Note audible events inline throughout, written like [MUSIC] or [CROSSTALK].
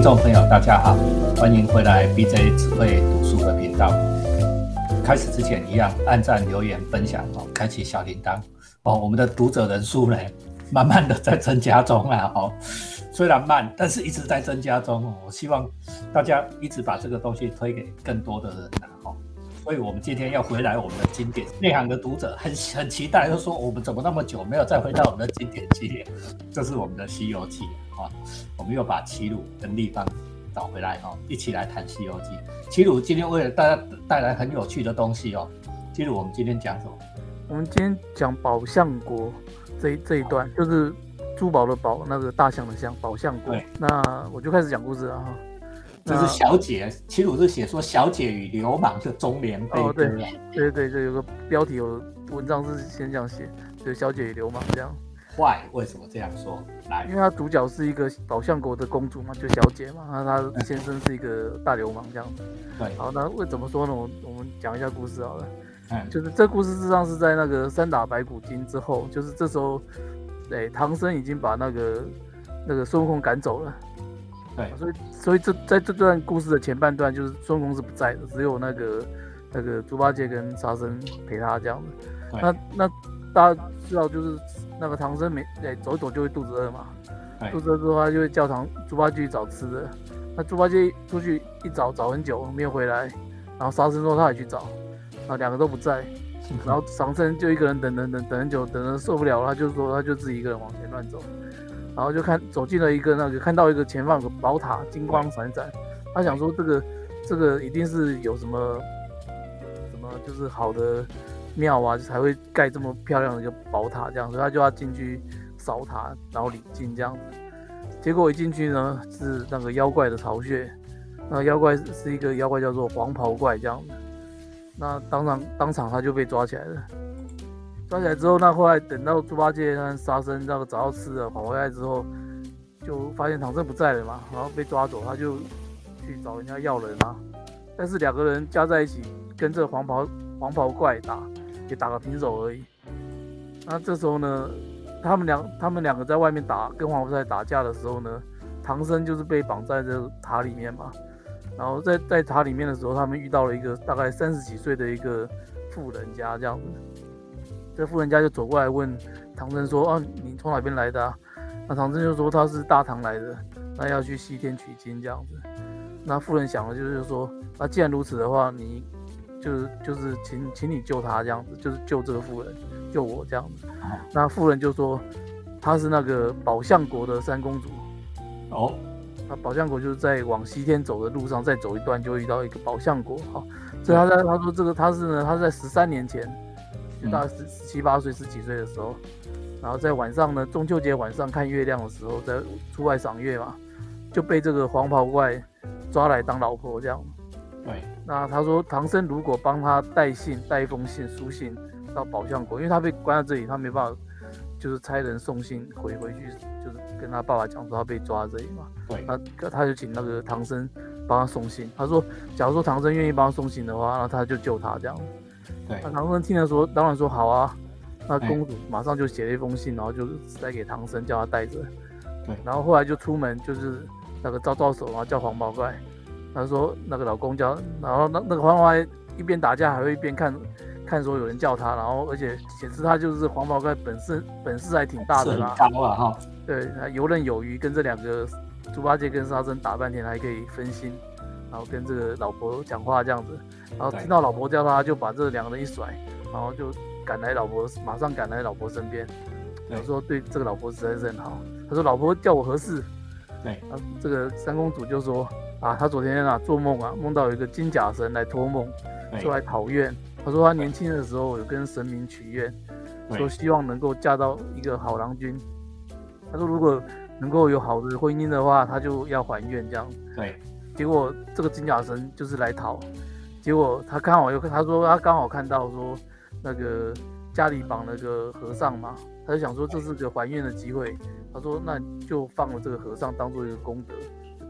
听众朋友，大家好，欢迎回来 BJ 只会读书的频道。开始之前一样，按赞、留言、分享哦，开启小铃铛哦。我们的读者人数呢，慢慢的在增加中啊哦，虽然慢，但是一直在增加中哦。我希望大家一直把这个东西推给更多的人啊哦。所以我们今天要回来我们的经典，内行的读者很很期待，就说我们怎么那么久没有再回到我们的经典系列？这是我们的《西游记》啊，我们又把齐鲁跟立方找回来哈，一起来谈《西游记》。齐鲁今天为了大家带来很有趣的东西哦。齐鲁，我们今天讲什么？我们今天讲宝象国这这一段，就是珠宝的宝，那个大象的象，宝象国。那我就开始讲故事了哈。这是小姐，齐鲁是写说小姐与流氓的中年悲歌。对对对，这有个标题，有文章是先这样写，就小姐与流氓这样。坏？为什么这样说？来，因为他主角是一个宝象国的公主嘛，就小姐嘛，那他先生是一个大流氓这样子。对，好，那为怎么说呢？我我们讲一下故事好了。嗯，就是这故事事实上是在那个三打白骨精之后，就是这时候，对，唐僧已经把那个那个孙悟空赶走了。对，所以所以这在这段故事的前半段，就是孙悟空是不在的，只有那个那个猪八戒跟沙僧陪他这样子。那那大家知道就是。那个唐僧没哎走一走就会肚子饿嘛，肚子饿的话就会叫唐猪八戒去找吃的。那猪八戒出去一找找很久没有回来，然后沙僧说他也去找，然后两个都不在，[LAUGHS] 然后唐僧就一个人等等等等很久，等的受不了了，他就说他就自己一个人往前乱走，然后就看走进了一个那个看到一个前方有个宝塔金光闪闪，他想说这个这个一定是有什么什么就是好的。庙啊，才会盖这么漂亮的一个宝塔，这样，所以他就要进去扫塔，然后礼敬这样子。结果一进去呢，是那个妖怪的巢穴，那妖怪是一个妖怪，叫做黄袍怪这样子。那当场当场他就被抓起来了。抓起来之后，那后来等到猪八戒和沙僧那个找到吃的跑回来之后，就发现唐僧不在了嘛，然后被抓走，他就去找人家要人啊。但是两个人加在一起，跟这黄袍黄袍怪打。也打个平手而已。那这时候呢，他们两他们两个在外面打跟黄袍怪打架的时候呢，唐僧就是被绑在这塔里面嘛。然后在在塔里面的时候，他们遇到了一个大概三十几岁的一个富人家这样子。这富人家就走过来问唐僧说：“啊，你从哪边来的？”那唐僧就说他是大唐来的，那要去西天取经这样子。那富人想的就是说，那既然如此的话，你。就是就是请请你救他这样子，就是救这个妇人，救我这样子。那妇人就说，她是那个宝象国的三公主。哦，那宝象国就是在往西天走的路上，再走一段就遇到一个宝象国。哈，所以他在他说这个他是呢，他在十三年前，就大概十十七八岁十几岁的时候，然后在晚上呢，中秋节晚上看月亮的时候，在出外赏月嘛，就被这个黄袍怪抓来当老婆这样。对。那他说，唐僧如果帮他带信，带一封信书信到宝象国，因为他被关在这里，他没办法，就是差人送信回回去，就是跟他爸爸讲说他被抓在这里嘛。对。他他就请那个唐僧帮他送信。他说，假如说唐僧愿意帮他送信的话，那他就救他这样。对。那唐僧听了说，当然说好啊。那公主马上就写了一封信，然后就塞给唐僧，叫他带着。对。然后后来就出门，就是那个招招手，然后叫黄毛怪。他说：“那个老公叫，然后那那个黄毛怪一边打架，还会一边看，看说有人叫他，然后而且显示他就是黄毛怪本事本事还挺大的啦，高啊哈。对，他游刃有余，跟这两个猪八戒跟沙僧打半天，还可以分心，然后跟这个老婆讲话这样子，然后听到老婆叫他，就把这两个人一甩，然后就赶来老婆，马上赶来老婆身边，他说对这个老婆实在是很好。他说老婆叫我何事？对，啊，这个三公主就说。”啊，他昨天啊做梦啊，梦到有一个金甲神来托梦，就来讨愿。他说他年轻的时候有跟神明许愿，说希望能够嫁到一个好郎君。他说如果能够有好的婚姻的话，他就要还愿这样。对。结果这个金甲神就是来讨，结果他刚好又他说他刚好看到说那个家里绑了个和尚嘛，他就想说这是个还愿的机会。他说那就放了这个和尚当做一个功德。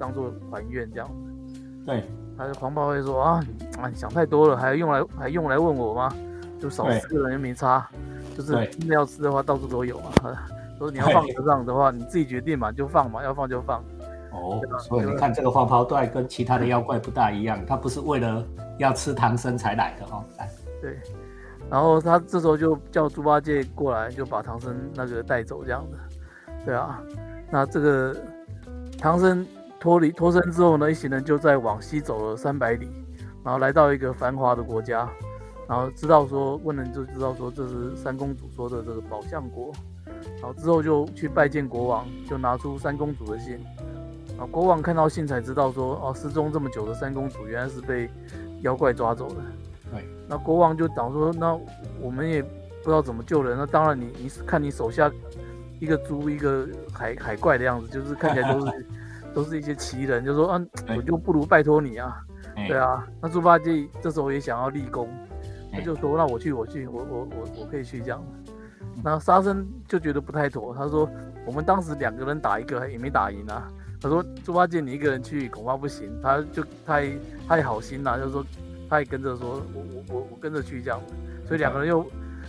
当做还愿这样子，对，他就狂暴会说啊啊，想太多了，还用来还用来问我吗？就少吃个人又没差，就是真的要吃的话，到处都有嘛。[LAUGHS] 说你要放和尚的话，你自己决定嘛，就放嘛，要放就放。哦，所以你看这个黄袍怪跟其他的妖怪不大一样，他不是为了要吃唐僧才来的哦。对，然后他这时候就叫猪八戒过来，就把唐僧那个带走这样子。对啊，那这个唐僧脱离脱身之后呢，一行人就在往西走了三百里，然后来到一个繁华的国家，然后知道说问人就知道说这是三公主说的这个宝象国，然后之后就去拜见国王，就拿出三公主的信，啊，国王看到信才知道说哦，失踪这么久的三公主原来是被妖怪抓走了。对，那国王就讲说，那我们也不知道怎么救人，那当然你你看你手下。一个猪，一个海海怪的样子，就是看起来都是都是一些奇人，就说，嗯，我就不如拜托你啊，对啊。那猪八戒这时候也想要立功，他就说，那我去，我去，我我我我可以去这样。那沙僧就觉得不太妥，他说，我们当时两个人打一个也没打赢啊。他说，猪八戒你一个人去恐怕不行，他就太太好心了，就是说他也跟着说，我我我我跟着去这样，所以两个人又。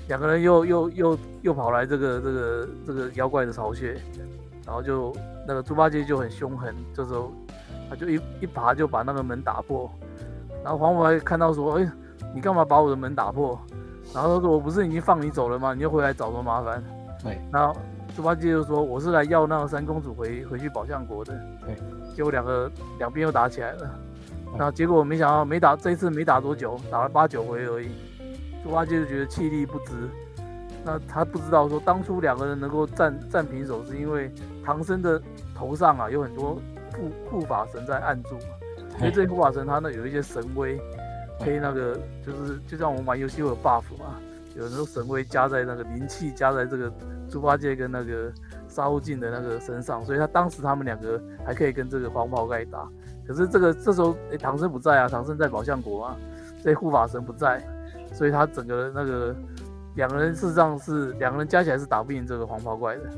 两个人又又又又跑来这个这个这个妖怪的巢穴，然后就那个猪八戒就很凶狠，这时候他就一一爬就把那个门打破，然后黄毛看到说：“哎，你干嘛把我的门打破？”然后他说：“我不是已经放你走了吗？你又回来找我麻烦。”对。然后猪八戒就说：“我是来要那个三公主回回去宝象国的。”对。结果两个两边又打起来了，然后结果没想到没打这一次没打多久，打了八九回而已。猪八戒就觉得气力不支，那他不知道说当初两个人能够战战平手，是因为唐僧的头上啊有很多护护法神在按住，因为这些护法神他呢有一些神威，可以那个就是就像我们玩游戏会有 buff 嘛，有时候神威加在那个灵气加在这个猪八戒跟那个沙悟净的那个身上，所以他当时他们两个还可以跟这个黄袍盖打，可是这个这时候哎唐僧不在啊，唐僧在宝象国啊，这护法神不在。所以他整个那个两个人事实上是两个人加起来是打不赢这个黄袍怪的，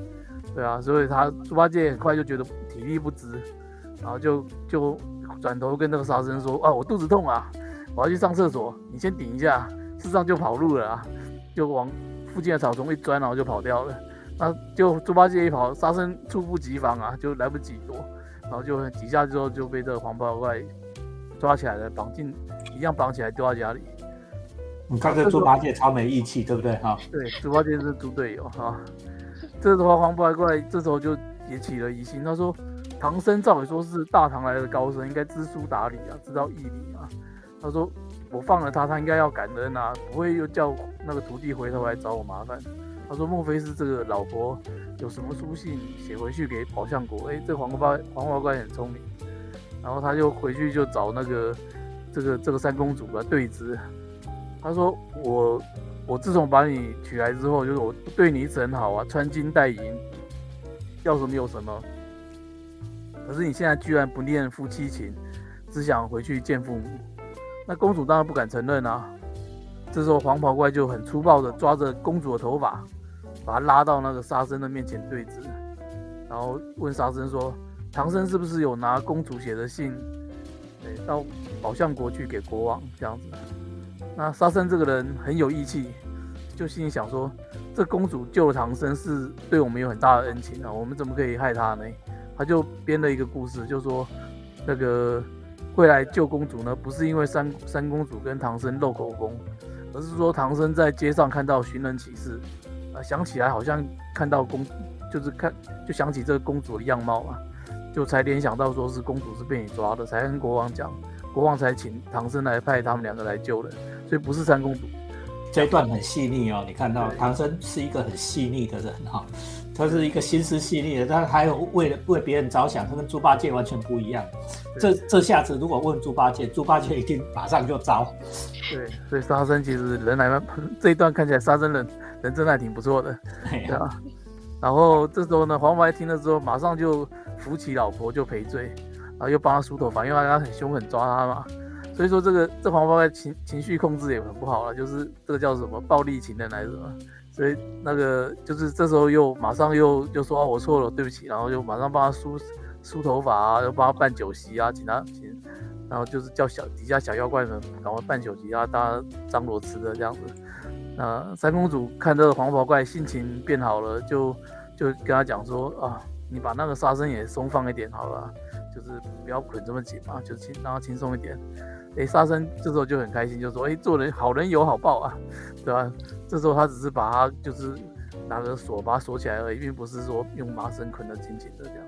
对啊，所以他猪八戒很快就觉得体力不支，然后就就转头跟那个沙僧说：“啊，我肚子痛啊，我要去上厕所，你先顶一下。”事实上就跑路了啊，就往附近的草丛一钻，然后就跑掉了。那就猪八戒一跑，沙僧猝不及防啊，就来不及躲，然后就几下之后就被这个黄袍怪抓起来了，绑进一样绑起来丢到家里。你看这猪八戒超没义气，对不对？哈，对，猪八戒是猪队友哈。[LAUGHS] 这时候黄袍怪这时候就也起了疑心，他说：“唐僧照理说是大唐来的高僧，应该知书达理啊，知道义理啊。”他说：“我放了他，他应该要感恩啊，不会又叫那个徒弟回头来找我麻烦。”他说：“莫非是这个老婆有什么书信写回去给宝象国？哎，这黄袍黄袍怪很聪明，然后他就回去就找那个这个这个三公主啊对质。”他说：“我我自从把你娶来之后，就是我对你一直很好啊，穿金戴银，要什么有什么。可是你现在居然不念夫妻情，只想回去见父母。那公主当然不敢承认啊。这时候黄袍怪就很粗暴的抓着公主的头发，把她拉到那个沙僧的面前对质，然后问沙僧说：唐僧是不是有拿公主写的信，到宝象国去给国王这样子？”那沙僧这个人很有义气，就心里想说，这公主救了唐僧是对我们有很大的恩情啊，我们怎么可以害她呢？他就编了一个故事，就说那个会来救公主呢，不是因为三三公主跟唐僧漏口风，而是说唐僧在街上看到寻人启事，啊，想起来好像看到公，就是看就想起这个公主的样貌啊，就才联想到说是公主是被你抓的，才跟国王讲。国王才请唐僧来派他们两个来救人，所以不是三公主。这一段很细腻哦，你看到唐僧是一个很细腻的人哈，他是一个心思细腻的，他还有为了为别人着想，他跟猪八戒完全不一样。这这下子如果问猪八戒，猪八戒一定马上就招。对，所以沙僧其实人来 [LAUGHS] 这一段看起来沙僧人人真的还挺不错的，对啊。然后这时候呢，黄毛听了之后，马上就扶起老婆就赔罪。然后又帮他梳头发，因为他很凶狠抓他嘛，所以说这个这黄袍怪情情绪控制也很不好了，就是这个叫什么暴力情人来着嘛，所以那个就是这时候又马上又又说啊我错了对不起，然后又马上帮他梳梳头发啊，又帮他办酒席啊，请他请，然后就是叫小底下小妖怪们赶快办酒席啊，大家张罗吃的这样子。那三公主看这个黄袍怪性情变好了，就就跟他讲说啊。你把那个沙僧也松放一点好了，就是不要捆这么紧嘛，就轻让他轻松一点。哎，沙僧这时候就很开心，就说：“哎，做人好人有好报啊，对吧？”这时候他只是把他就是拿个锁把他锁起来而已，并不是说用麻绳捆得紧紧的这样。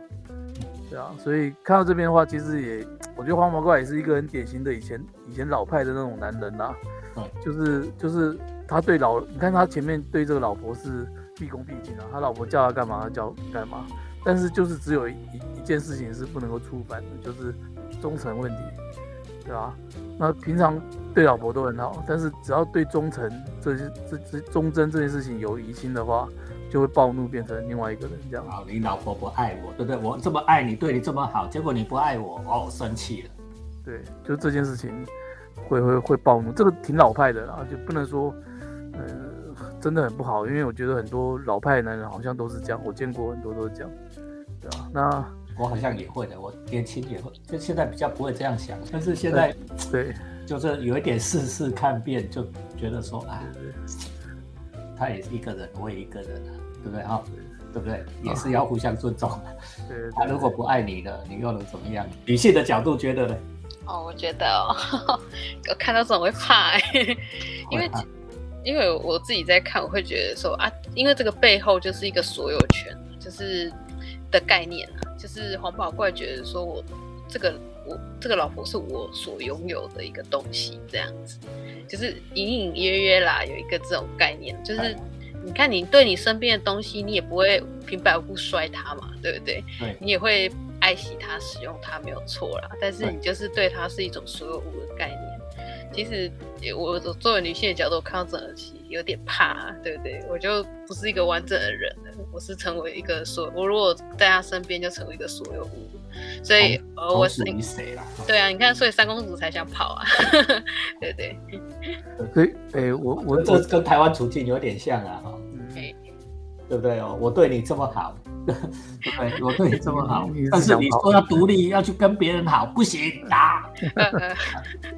对啊，所以看到这边的话，其实也我觉得黄毛怪也是一个很典型的以前以前老派的那种男人呐。嗯，就是就是他对老，你看他前面对这个老婆是毕恭毕敬啊，他老婆叫他干嘛他叫干嘛，但是就是只有一一件事情是不能够触犯的，就是忠诚问题。对吧？那平常对老婆都很好，但是只要对忠诚这些、这这忠贞这件事情有疑心的话，就会暴怒，变成另外一个人这样。啊，你老婆不爱我，对不对？我这么爱你，对你这么好，结果你不爱我，哦，生气了。对，就这件事情会会会暴怒，这个挺老派的啦，就不能说，呃，真的很不好，因为我觉得很多老派的男人好像都是这样，我见过很多都是这样，对吧？那。我好像也会的，我年轻也会，就现在比较不会这样想，但是现在对，就是有一点试试看遍，就觉得说啊，他也是一个人，我也一个人啊，对不对哈？对不对？也是要互相尊重他如果不爱你了，你又能怎么样？女性的角度觉得呢？哦，我觉得哦，[LAUGHS] 我看到这种会怕，因为因为我自己在看，我会觉得说啊，因为这个背后就是一个所有权，就是的概念啊。就是黄宝怪觉得说，我这个我这个老婆是我所拥有的一个东西，这样子，就是隐隐约约啦，有一个这种概念，就是你看你对你身边的东西，你也不会平白无故摔它嘛，对不对？对，你也会爱惜它、使用它，没有错啦。但是你就是对它是一种所有物的概念。其实我作为女性的角度看到整个戏有点怕，对不对？我就不是一个完整的人了，我是成为一个所，我如果在他身边就成为一个所有物，所以呃，我是你谁啦？对啊，你看，所以三公主才想跑啊，[LAUGHS] 对不对？所以，哎，我我这跟台湾处境有点像啊，哈，对不对哦？我对你这么好，[LAUGHS] 对，我对你这么好，但是你说要独立，要去跟别人好，不行打。[LAUGHS]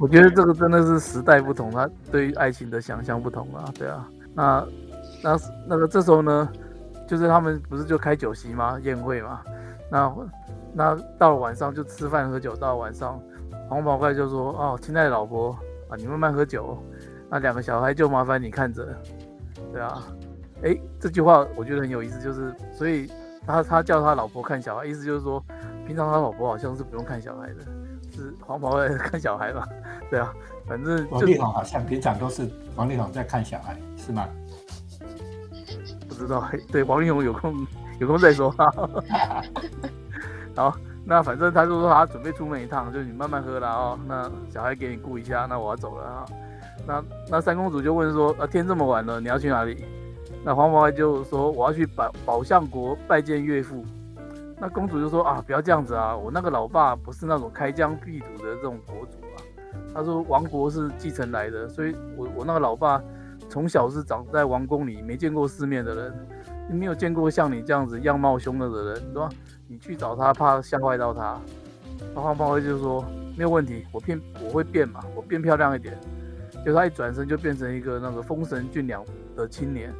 我觉得这个真的是时代不同，他对于爱情的想象不同啊，对啊。那那那个这时候呢，就是他们不是就开酒席吗？宴会嘛。那那到了晚上就吃饭喝酒，到了晚上，黄毛怪就说：“哦，亲爱的老婆啊，你慢慢喝酒。那两个小孩就麻烦你看着，对啊。哎，这句话我觉得很有意思，就是所以他他叫他老婆看小孩，意思就是说，平常他老婆好像是不用看小孩的。”是黄毛在看小孩嘛？对啊，反正王力宏好像平常都是王力宏在看小孩，是吗？不知道，对，王力宏有空有空再说。[LAUGHS] 好，那反正他就说他准备出门一趟，就你慢慢喝了哦。那小孩给你顾一下，那我要走了啊。那那三公主就问说：，呃，天这么晚了，你要去哪里？那黄毛就说：我要去宝宝相国拜见岳父。那公主就说啊，不要这样子啊！我那个老爸不是那种开疆辟土的这种国主啊。他说王国是继承来的，所以我我那个老爸从小是长在王宫里，没见过世面的人，没有见过像你这样子样貌凶恶的人，对吧？你去找他，怕吓坏到他。那黄袍就说没有问题，我变我会变嘛，我变漂亮一点。就他一转身就变成一个那个丰神俊朗的青年，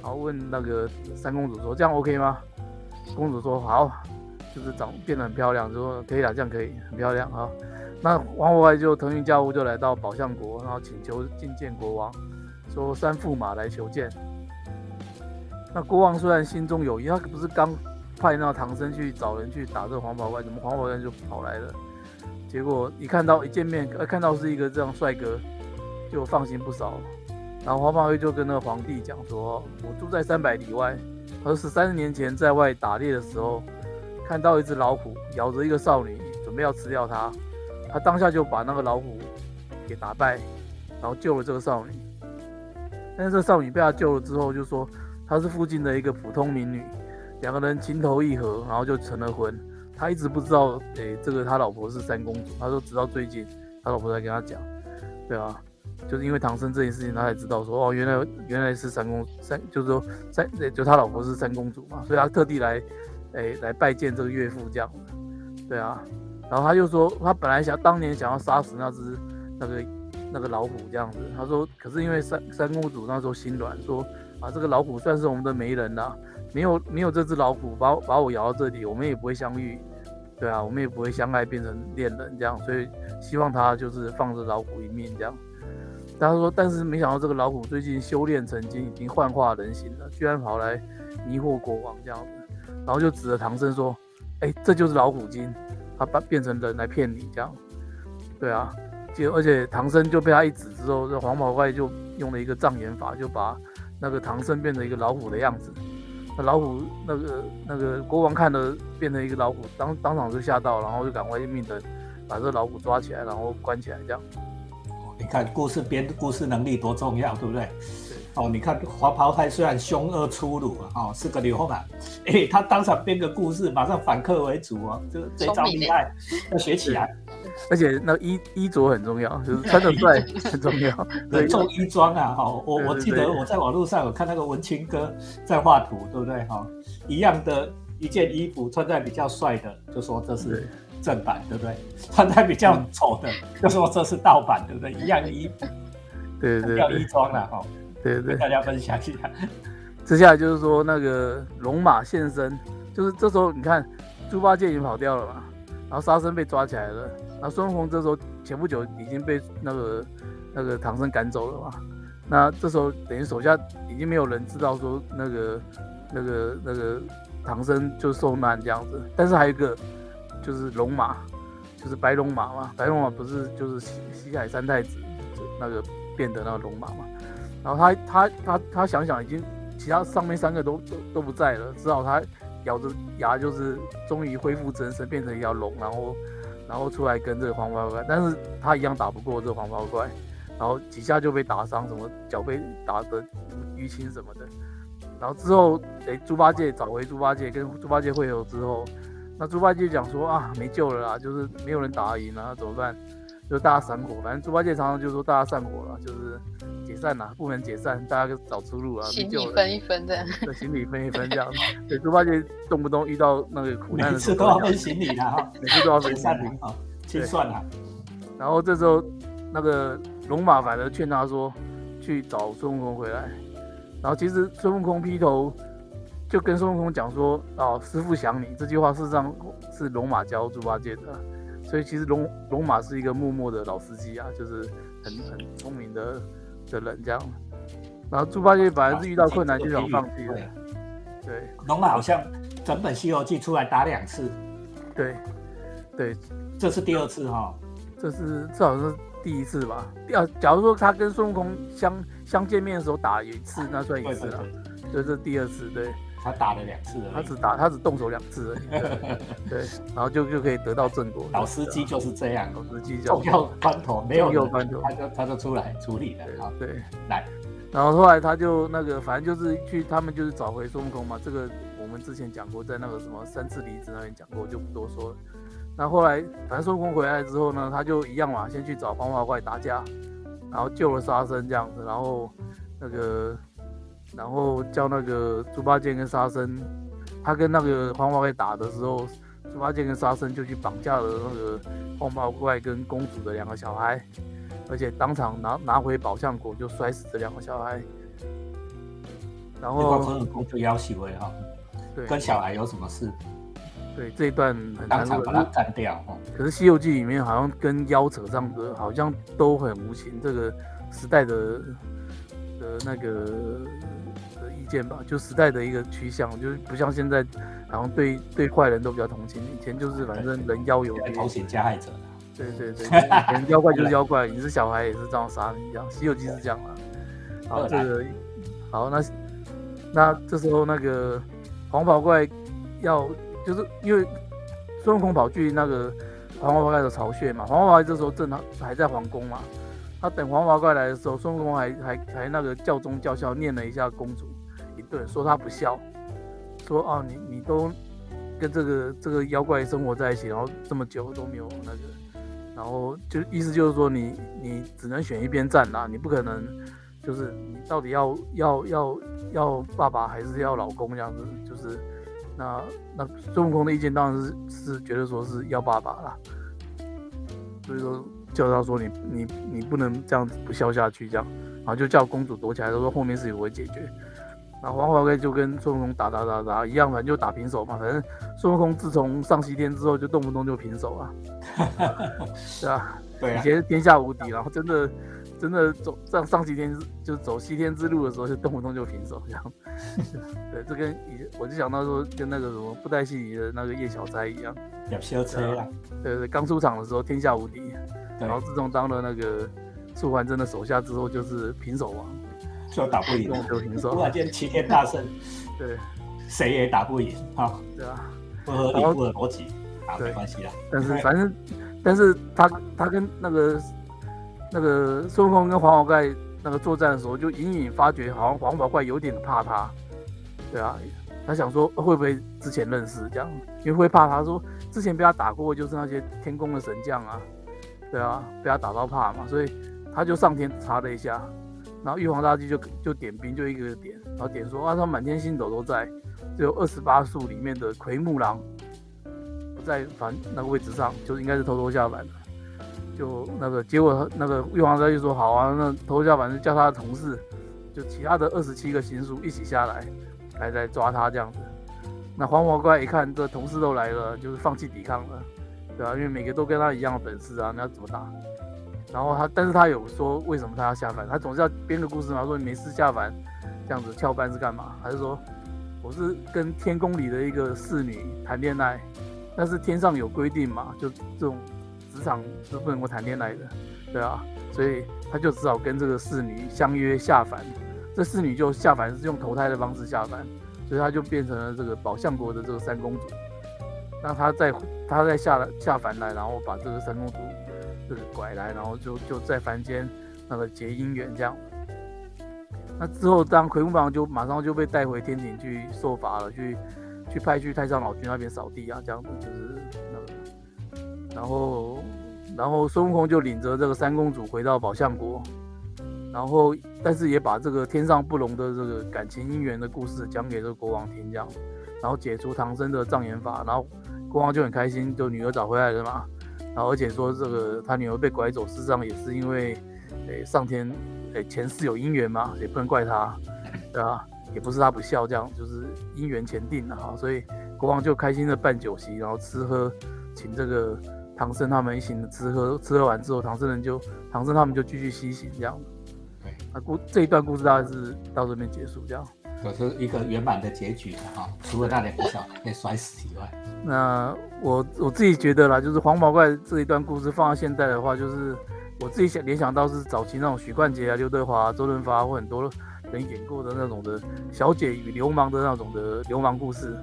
然后问那个三公主说这样 OK 吗？公主说好，就是长变得很漂亮，说可以了，这样可以很漂亮啊。那王国外就腾云驾雾就来到宝象国，然后请求觐见国王，说三驸马来求见。那国王虽然心中有疑，他不是刚派那唐僧去找人去打这黄袍怪，怎么黄袍怪就跑来了？结果一看到一见面，呃，看到是一个这样帅哥，就放心不少。然后黄袍怪就跟那个皇帝讲说：“我住在三百里外。”而十三年前在外打猎的时候，看到一只老虎咬着一个少女，准备要吃掉她。他当下就把那个老虎给打败，然后救了这个少女。但是这少女被他救了之后，就说她是附近的一个普通民女，两个人情投意合，然后就成了婚。他一直不知道，诶，这个他老婆是三公主。他说直到最近，他老婆才跟他讲，对啊。就是因为唐僧这件事情，他才知道说哦，原来原来是三公三，就是说三，就他老婆是三公主嘛，所以他特地来，哎，来拜见这个岳父这样，对啊，然后他就说他本来想当年想要杀死那只那个那个老虎这样子，他说可是因为三三公主那时候心软，说啊，这个老虎算是我们的媒人啦，没有没有这只老虎把把我咬到这里，我们也不会相遇，对啊，我们也不会相爱变成恋人这样，所以希望他就是放着老虎一命这样。他说，但是没想到这个老虎最近修炼成精，已经幻化人形了，居然跑来迷惑国王这样子，然后就指着唐僧说：“哎，这就是老虎精，他把变成人来骗你这样。”对啊，就而且唐僧就被他一指之后，这黄毛怪就用了一个障眼法，就把那个唐僧变成一个老虎的样子。那老虎那个那个国王看了变成一个老虎，当当场就吓到，然后就赶快命的把这老虎抓起来，然后关起来这样。你看故事编故事能力多重要，对不对？哦，你看黄袍派虽然凶恶粗鲁啊，哦是个流氓，[LAUGHS] 哎，他当场编个故事，马上反客为主哦，这这招厉害，要学起来。[LAUGHS] 而且那衣衣着很重要，就是穿的帅 [LAUGHS] 很重要。对，重衣装啊，哈，我我记得我在网络上有看那个文青哥在画图，对不对？哈，一样的一件衣服穿在比较帅的，就说这是正版，对不对？穿在比较丑的，就说这是盗版，对不对？一样的衣服，对 [LAUGHS] 对，要衣装了，哈，对对，大家分享一下。接下来就是说那个龙马现身，就是这时候你看猪八戒已经跑掉了嘛，然后沙僧被抓起来了。那孙悟空这时候前不久已经被那个那个唐僧赶走了嘛？那这时候等于手下已经没有人知道说那个那个那个唐僧就受难这样子。但是还有一个就是龙马，就是白龙马嘛。白龙马不是就是西西海三太子那个变的那个龙马嘛？然后他他他他想想已经其他上面三个都都都不在了，只好他咬着牙就是终于恢复真身，变成一条龙，然后。然后出来跟这个黄毛怪，但是他一样打不过这个黄毛怪，然后几下就被打伤，什么脚被打得淤青什么的。然后之后，哎，猪八戒找回猪八戒，跟猪八戒会合之后，那猪八戒讲说啊，没救了啦，就是没有人打赢了，怎么办？就大家散伙，反正猪八戒常常就说大家散伙了，就是解散了，部门解散，大家找出路啊，行李分一分这样，对，行李分一分这样。[LAUGHS] 对，猪八戒动不动遇到那个苦难的时候，[LAUGHS] 每次都要分行李的哈，每次都要分行李啊，清算了。然后这时候那个龙马反而劝他说去找孙悟空回来。然后其实孙悟空劈头就跟孙悟空讲说：“哦，师傅想你。”这句话事实上是龙马教猪八戒的。所以其实龙龙马是一个默默的老司机啊，就是很很聪明的的人这样。然后猪八戒本来是遇到困难就想放弃了。对，龙马好像整本《西游记》出来打两次。对，对，这是第二次哈。这是至少是第一次吧？第二假如说他跟孙悟空相相见面的时候打一次，那算一次了。这是第二次，对。他打了两次，他只打他只动手两次而已，[LAUGHS] 对，然后就就可以得到正果。老司机就是这样，老司机重要关头没有重关头，他就他就出来处理了。对，来，然后后来他就那个，反正就是去他们就是找回孙悟空嘛。这个我们之前讲过，在那个什么三次离职那边讲过，就不多说了。那后来反正孙悟空回来之后呢，他就一样嘛，先去找方法怪打架，然后救了沙僧这样子，然后那个。然后叫那个猪八戒跟沙僧，他跟那个黄毛怪打的时候，猪八戒跟沙僧就去绑架了那个黄毛怪跟公主的两个小孩，而且当场拿拿回宝象果就摔死这两个小孩。然后孙悟空就要挟为哈，对，跟小孩有什么事？对，这一段很当场把他干掉哈。可是《西游记》里面好像跟妖扯上的，好像都很无情。这个时代的的那个。见吧，就时代的一个趋向，就是不像现在，好像对对坏人都比较同情。以前就是反正人妖有别，同情加害者。对对对，人妖怪就是妖怪，你是小孩也是这样杀你一样。西游记是这样啊。好，这个好，那那这时候那个黄袍怪要，就是因为孙悟空跑去那个黄袍怪的巢穴嘛，黄袍怪这时候正好还在皇宫嘛。他等黄袍怪来的时候，孙悟空还还还那个教宗教孝念了一下公主。对，说他不孝，说哦，你你都跟这个这个妖怪生活在一起，然后这么久都没有那个，然后就意思就是说你你只能选一边站啦，你不可能就是你到底要要要要爸爸还是要老公这样子，就是那那孙悟空的意见当然是是觉得说是要爸爸啦，所以说叫他说你你你不能这样子不孝下去这样，然后就叫公主躲起来，他说后面事情我会解决。然后黄袍怪就跟孙悟空打打打打一样，反正就打平手嘛。反正孙悟空自从上西天之后，就动不动就平手啊，[LAUGHS] 对吧？对以前天下无敌，然后真的真的走上上西天就是走西天之路的时候，就动不动就平手这样。[LAUGHS] 对，这跟以我就想到说，跟那个什么布袋戏里的那个叶小钗一样，有修车了，对对，刚出场的时候天下无敌，然后自从当了那个素还真的手下之后，就是平手王，就打不赢。动，就平突手。然间齐天大圣，[LAUGHS] 对。谁也打不赢，啊，对啊，不合理然后不合逻辑，啊，没关系啦，但是反正，但是他他跟那个那个孙悟空跟黄宝盖那个作战的时候，就隐隐发觉好像黄宝怪有点怕他，对啊，他想说会不会之前认识这样，因为会怕他说之前被他打过就是那些天宫的神将啊，对啊，被他打到怕嘛，所以他就上天查了一下，然后玉皇大帝就就点兵就一个点，然后点说啊，他满天星斗都在，只有二十八宿里面的奎木狼不在凡那个位置上，就应该是偷偷下凡的。就那个结果，那个玉皇大帝说好啊，那偷偷下凡就叫他的同事，就其他的二十七个行属一起下来，来来抓他这样子。那黄毛怪一看这同事都来了，就是放弃抵抗了，对啊，因为每个都跟他一样的本事啊，那要怎么打？然后他，但是他有说为什么他要下凡？他总是要编个故事嘛，说你没事下凡，这样子翘班是干嘛？还是说我是跟天宫里的一个侍女谈恋爱？但是天上有规定嘛，就这种职场是不能够谈恋爱的，对啊，所以他就只好跟这个侍女相约下凡。这侍女就下凡是用投胎的方式下凡，所以他就变成了这个宝象国的这个三公主。那他再他再下来下凡来，然后把这个三公主就是拐来，然后就就在凡间那个结姻缘这样。那之后，当奎木狼就马上就被带回天庭去受罚了，去去派去太上老君那边扫地啊，这样子就是那个，然后然后孙悟空就领着这个三公主回到宝象国，然后但是也把这个天上不容的这个感情姻缘的故事讲给这个国王听，这样，然后解除唐僧的障眼法，然后国王就很开心，就女儿找回来了嘛，然后而且说这个他女儿被拐走，事实上也是因为，诶上天诶前世有姻缘嘛，也不能怪他，对吧？也不是他不孝，这样就是姻缘前定了哈，所以国王就开心的办酒席，然后吃喝，请这个唐僧他们一行的吃喝，吃喝完之后，唐僧人就唐僧他们就继续西行这样。对，那故这一段故事大概是到这边结束这样。可是一个圆满的结局哈，除了那两个小孩被摔死以外，那我我自己觉得啦，就是黄毛怪这一段故事放到现在的话，就是我自己想联想到是早期那种许冠杰啊、刘德华、周润发或很多人演过的那种的小姐与流氓的那种的流氓故事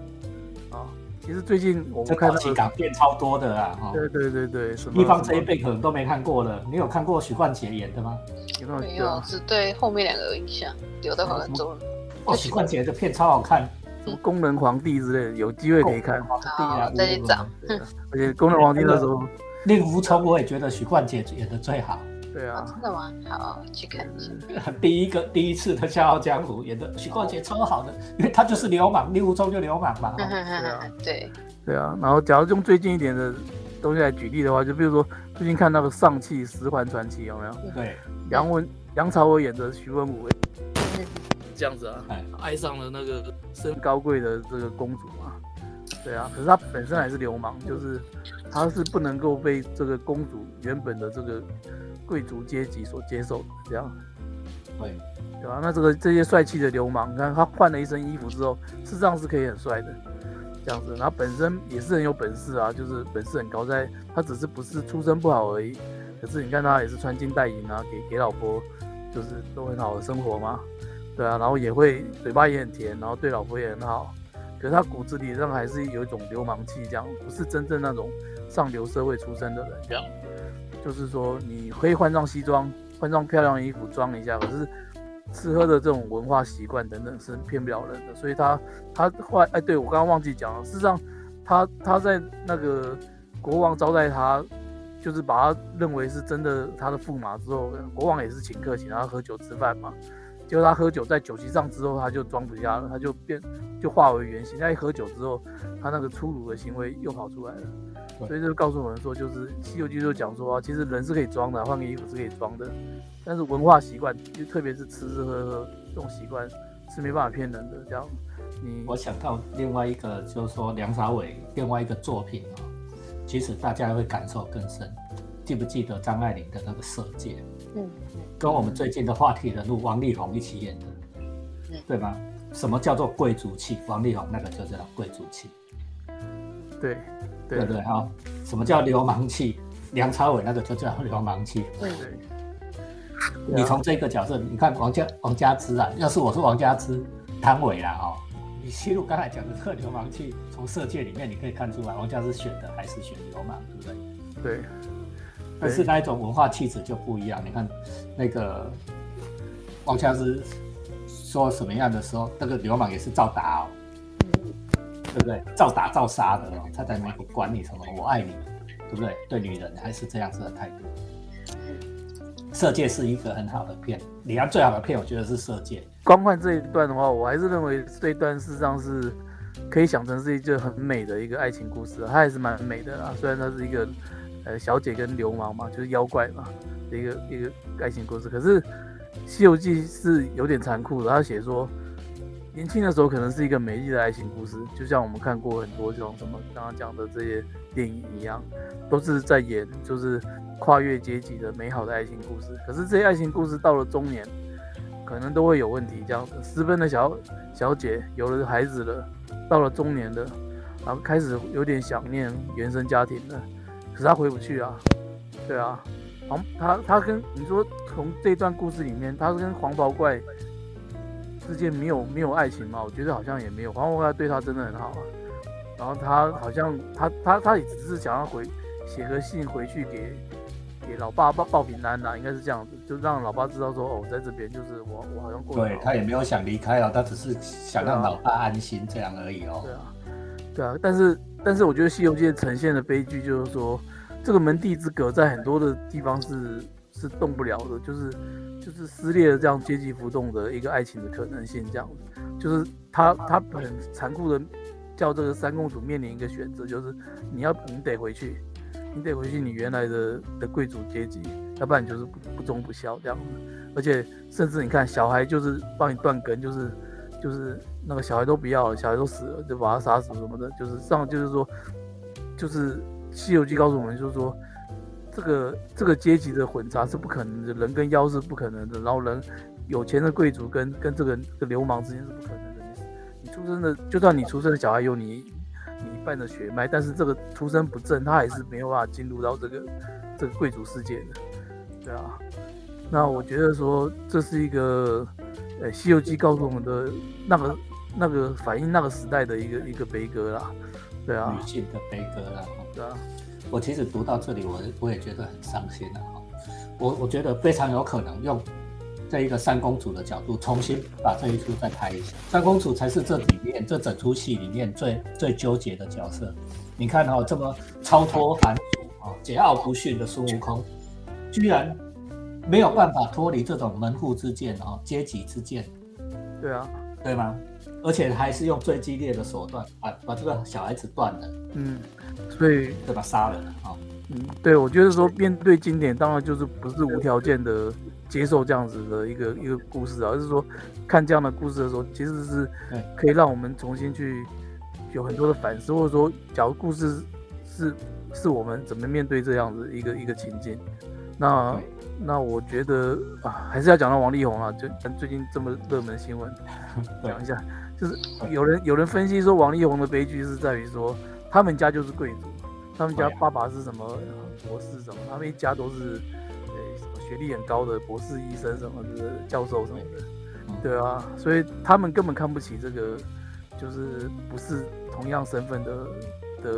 啊。其实最近我这们看到早期港片超多的啦哈。对对对对，什么一方这一辈可能都没看过了，你有看过许冠杰演的吗？有没有没有，只对后面两个有印象，刘德华跟周润哦，许冠杰的片超好看，什么工人皇帝之类的，有机会可以看。皇帝啊好，再去找。对啊而且工人皇帝那时候，令狐冲我也觉得许冠杰演的最好，哦，对啊，真的吗？好，去看一下。第一个第一次的《笑傲江湖》演的许冠杰超好的，因为他就是流氓，令狐冲就流氓嘛。[LAUGHS] 对啊对，对啊。然后假如用最近一点的东西来举例的话，就比如说最近看那个《上汽十环传奇》，有没有？对，杨文杨朝伟演的徐文武，嗯这样子啊哎，爱上了那个身高贵的这个公主嘛。对啊，可是他本身还是流氓，就是他是不能够被这个公主原本的这个贵族阶级所接受的，这样。对，对吧？那这个这些帅气的流氓，你看他换了一身衣服之后，事实上是可以很帅的，这样子。然后本身也是很有本事啊，就是本事很高，在他只是不是出身不好而已。可是你看他也是穿金戴银啊，给给老婆就是都很好的生活嘛，对啊。然后也会嘴巴也很甜，然后对老婆也很好。可是他骨子里上还是有一种流氓气，这样不是真正那种上流社会出身的人，这样。就是说你可以换上西装，换上漂亮衣服装一下，可是吃喝的这种文化习惯等等是骗不了人的，所以他他后来哎，对我刚刚忘记讲了，事实上他他在那个国王招待他，就是把他认为是真的他的驸马之后，国王也是请客请他喝酒吃饭嘛，结果他喝酒在酒席上之后他就装不下了，他就变就化为原形，他一喝酒之后，他那个粗鲁的行为又跑出来了。所以就告诉我们说，就是《西游记》就讲说啊，其实人是可以装的，换个衣服是可以装的，但是文化习惯，就特别是吃吃喝喝这种习惯，是没办法骗人的。这样，你我想到另外一个，就是说梁朝伟另外一个作品啊，其实大家会感受更深。记不记得张爱玲的那个《色戒》？嗯，跟我们最近的话题人物王力宏一起演的，对吗？什么叫做贵族气？王力宏那个就叫贵族气。对，对不对？哈，什么叫流氓气？梁朝伟那个就叫流氓气。对对。你从这个角色，你看王家王家之啊，要是我是王家之汤唯啦，哈，你吸入刚才讲的这个流氓气，从色戒里面你可以看出来，王家之选的还是选流氓，对不对？对。但是那一种文化气质就不一样。你看那个王强是说什么样的时候，那个流氓也是照打哦，对不对？照打照杀的哦，他在那不管你什么，我爱你，对不对？对女人还是这样子的态度。色戒是一个很好的片，李安最好的片，我觉得是色戒。光看这一段的话，我还是认为这一段事实上是可以想成是一个很美的一个爱情故事，它还是蛮美的啊。虽然它是一个呃小姐跟流氓嘛，就是妖怪嘛的一个一个爱情故事，可是《西游记》是有点残酷的。他写说，年轻的时候可能是一个美丽的爱情故事，就像我们看过很多这种什么刚刚讲的这些电影一样，都是在演就是。跨越阶级的美好的爱情故事，可是这些爱情故事到了中年，可能都会有问题。这样子，私奔的小小姐有了孩子了，到了中年的，然后开始有点想念原生家庭了，可是他回不去啊。对啊，黄他他跟你说，从这段故事里面，他跟黄袍怪之间没有没有爱情嘛？我觉得好像也没有。黄袍怪对他真的很好啊，然后他好像他他他也只是想要回写个信回去给。给老爸报报平安呐，应该是这样子，就让老爸知道说，哦，在这边就是我，我好像过。对他也没有想离开啊，他只是想让老爸安心这样而已哦。对啊，对啊，但是但是我觉得《西游记》呈现的悲剧就是说，这个门第之隔在很多的地方是是动不了的，就是就是撕裂了这样阶级浮动的一个爱情的可能性，这样子，就是他他很残酷的叫这个三公主面临一个选择，就是你要你得回去。你得回去你原来的的贵族阶级，要不然你就是不不忠不孝这样子。而且甚至你看小孩就是帮你断根，就是就是那个小孩都不要了，小孩都死了，就把他杀死什么的。就是上就是说，就是《西游记》告诉我们，就是说这个这个阶级的混杂是不可能的，人跟妖是不可能的，然后人有钱的贵族跟跟这个这个流氓之间是不可能的。你出生的，就算你出生的小孩有你你。一半的血脉，但是这个出生不正，他还是没有办法进入到这个这个贵族世界的，对啊。那我觉得说这是一个呃《西游记》告诉我们的那个那个反映那个时代的一个一个悲歌啦，对啊，女性的悲歌啦，对啊。我其实读到这里，我我也觉得很伤心的哈。我我觉得非常有可能用。这一个三公主的角度，重新把这一出再拍一下。三公主才是这里面这整出戏里面最最纠结的角色。你看哦，这么超脱凡俗啊、桀骜不驯的孙悟空，居然没有办法脱离这种门户之见哦，阶级之见。对啊，对吗？而且还是用最激烈的手段把把这个小孩子断了。嗯，所以对吧？杀了啊。嗯，对，我觉得说面对经典，当然就是不是无条件的。接受这样子的一个一个故事，而是说看这样的故事的时候，其实是可以让我们重新去有很多的反思，或者说，假如故事是是我们怎么面对这样子一个一个情境，那那我觉得啊，还是要讲到王力宏啊，就最近这么热门新闻，[LAUGHS] 讲一下，就是有人有人分析说，王力宏的悲剧是在于说，他们家就是贵族，他们家爸爸是什么博士什么，他们一家都是呃什么。学历很高的博士、医生什么的，教授什么的，对啊，所以他们根本看不起这个，就是不是同样身份的的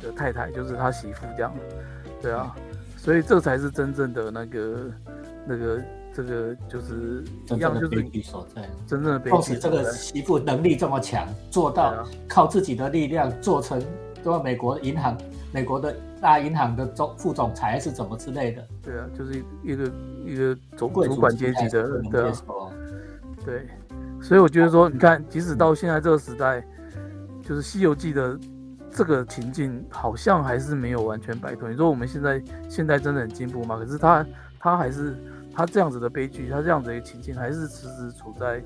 的太太，就是他媳妇这样，对啊，所以这才是真正的那个那个这个就是一样就是悲剧所在，真正的悲剧。这个媳妇能力这么强，做到靠自己的力量做成，做美国银行。美国的大银行的总副总裁是怎么之类的？对啊，就是一个一个总主管阶级的，对啊，对，所以我觉得说，你看，即使到现在这个时代，就是《西游记》的这个情境，好像还是没有完全摆脱。你说我们现在现在真的很进步吗？可是他他还是他这样子的悲剧，他这样子一个情境，还是迟迟处在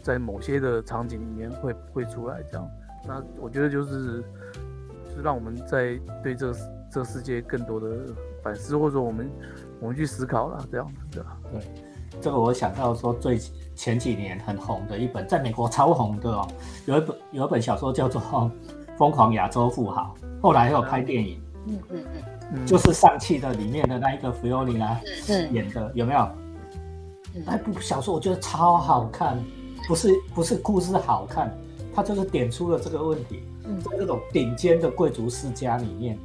在某些的场景里面会会出来这样。那我觉得就是是让我们在对这个这个世界更多的反思，或者说我们我们去思考了这样子对吧？对，这个我想到说最前几年很红的一本，在美国超红的哦，有一本有一本小说叫做《疯狂亚洲富豪》，后来又有拍电影，嗯嗯嗯，就是上汽的里面的那一个菲欧尼拉演的，有没有？那部小说我觉得超好看，不是不是故事好看，它就是点出了这个问题。在这种顶尖的贵族世家里面，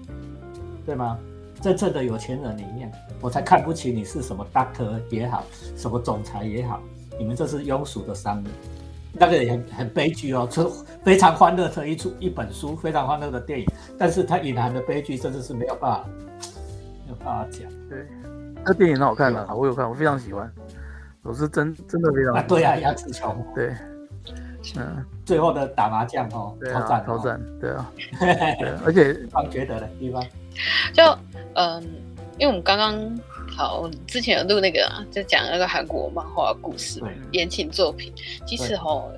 对吗？真正的有钱人里面，我才看不起你是什么 doctor 也好，什么总裁也好，你们这是庸俗的商人。那个也很很悲剧哦，就非常欢乐的一出一本书，非常欢乐的电影，但是它隐含的悲剧真的是没有办法没有办法讲。对，那电影很好看的，我有看，我非常喜欢。我是真真的非常啊，对啊，杨紫琼，对，嗯，最后的打麻将哦，挑战挑战，[LAUGHS] 对啊，而且方觉得的地方，就嗯，因为我们刚刚好之前有录那个，啊就讲那个韩国漫画故事，言情作品，其实哦，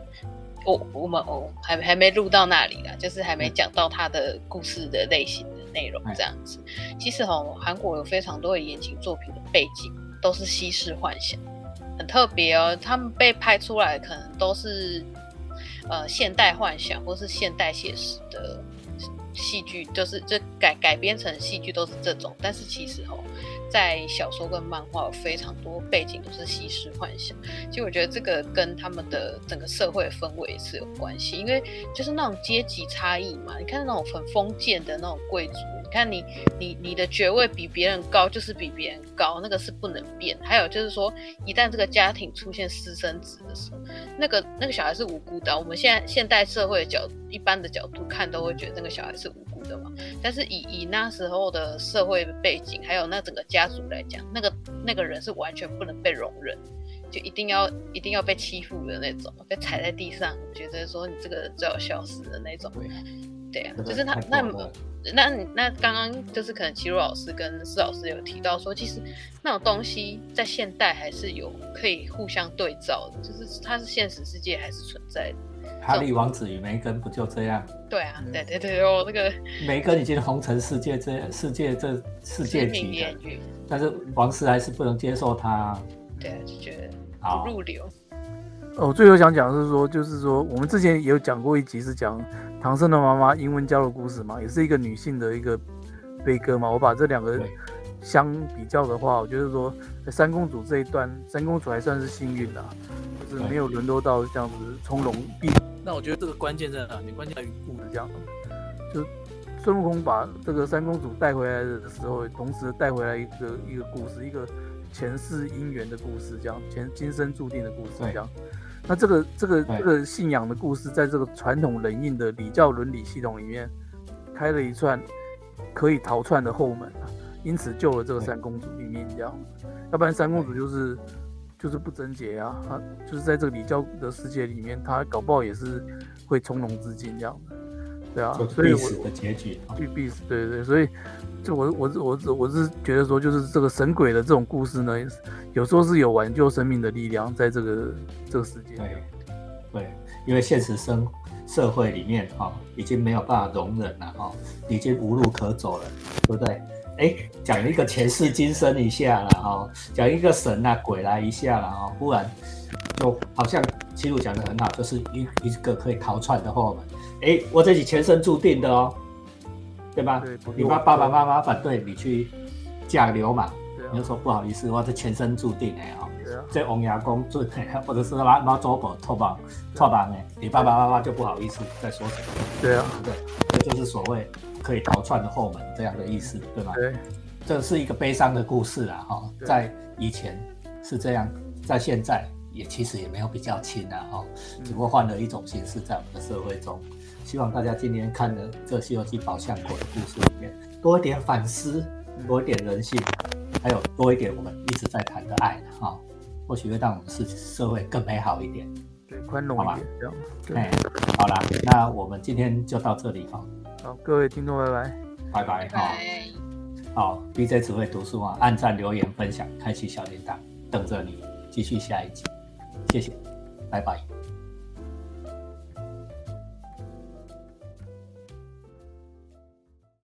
我我们哦还还没录到那里啦，就是还没讲到他的故事的类型的内容这样子。其实哦，韩国有非常多的言情作品的背景都是西式幻想。很特别哦，他们被拍出来可能都是呃现代幻想或是现代写实的戏剧，就是这改改编成戏剧都是这种。但是其实哦，在小说跟漫画有非常多背景都是西式幻想。其实我觉得这个跟他们的整个社会氛围是有关系，因为就是那种阶级差异嘛。你看那种很封建的那种贵族。你看你，你你的爵位比别人高，就是比别人高，那个是不能变。还有就是说，一旦这个家庭出现私生子的时候，那个那个小孩是无辜的。我们现在现代社会的角一般的角度看，都会觉得那个小孩是无的嘛。但是以以那时候的社会背景，还有那整个家族来讲，那个那个人是完全不能被容忍，就一定要一定要被欺负的那种，被踩在地上，觉得说你这个人最好笑死的那种。对啊，就是他那那那刚刚就是可能齐鲁老师跟施老师有提到说，其实那种东西在现代还是有可以互相对照的，就是它是现实世界还是存在的。哈利王子与梅根不就这样？对啊，对对对哦，那个梅根已经红成世界这世界这世界级的，但是王室还是不能接受他。对啊，就觉得不入流。哦，最后想讲的是说，就是说我们之前也有讲过一集是讲。唐僧的妈妈英文教的故事嘛，也是一个女性的一个悲歌嘛。我把这两个相比较的话，我觉得说在三公主这一段，三公主还算是幸运的，就是没有沦落到这样子从容避。那我觉得这个关键在哪里？关键在于故事这样，就孙悟空把这个三公主带回来的时候，同时带回来一个一个故事，一个前世姻缘的故事，这样前今生注定的故事，这样。那这个这个这个信仰的故事，在这个传统人印的礼教伦理系统里面，开了一串可以逃窜的后门啊，因此救了这个三公主一命，这样。要不然三公主就是就是不贞洁啊，他就是在这个礼教的世界里面，他搞不好也是会从容之境这样的，对啊，所以我的结局必必死，对对，所以。就我我我我我是觉得说，就是这个神鬼的这种故事呢，有时候是有挽救生命的力量，在这个这个世界。对，对，因为现实生社会里面哈，已经没有办法容忍了哈，已经无路可走了，对不对？哎，讲一个前世今生一下了哦，讲一个神啊鬼来一下了哦，忽然就好像齐鲁讲的很好，就是一一个可以逃窜的后门。哎，我这是前生注定的哦。对吧？你爸爸爸妈妈反对你去嫁流氓，你就说不好意思，我这前生注定的哦。在王牙公做的，或者是妈妈祖婆托帮托帮的，你爸爸妈妈就不好意思再说什么。对啊，对，这就是所谓可以逃窜的后门这样的意思，对吧？对，这是一个悲伤的故事啊！哈，在以前是这样，在现在也其实也没有比较轻啊！哈，只不过换了一种形式在我们的社会中。希望大家今天看的这《西游记》宝相国的故事里面，多一点反思，多一点人性，还有多一点我们一直在谈的爱哈，或许会让我们社社会更美好一点，对，宽容一点，这样。哎，好啦，那我们今天就到这里哈。好，各位听众，拜拜，拜拜，好，好，BJ 只会读书啊，按赞、留言、分享、开启小铃铛，等着你继续下一集，谢谢，拜拜。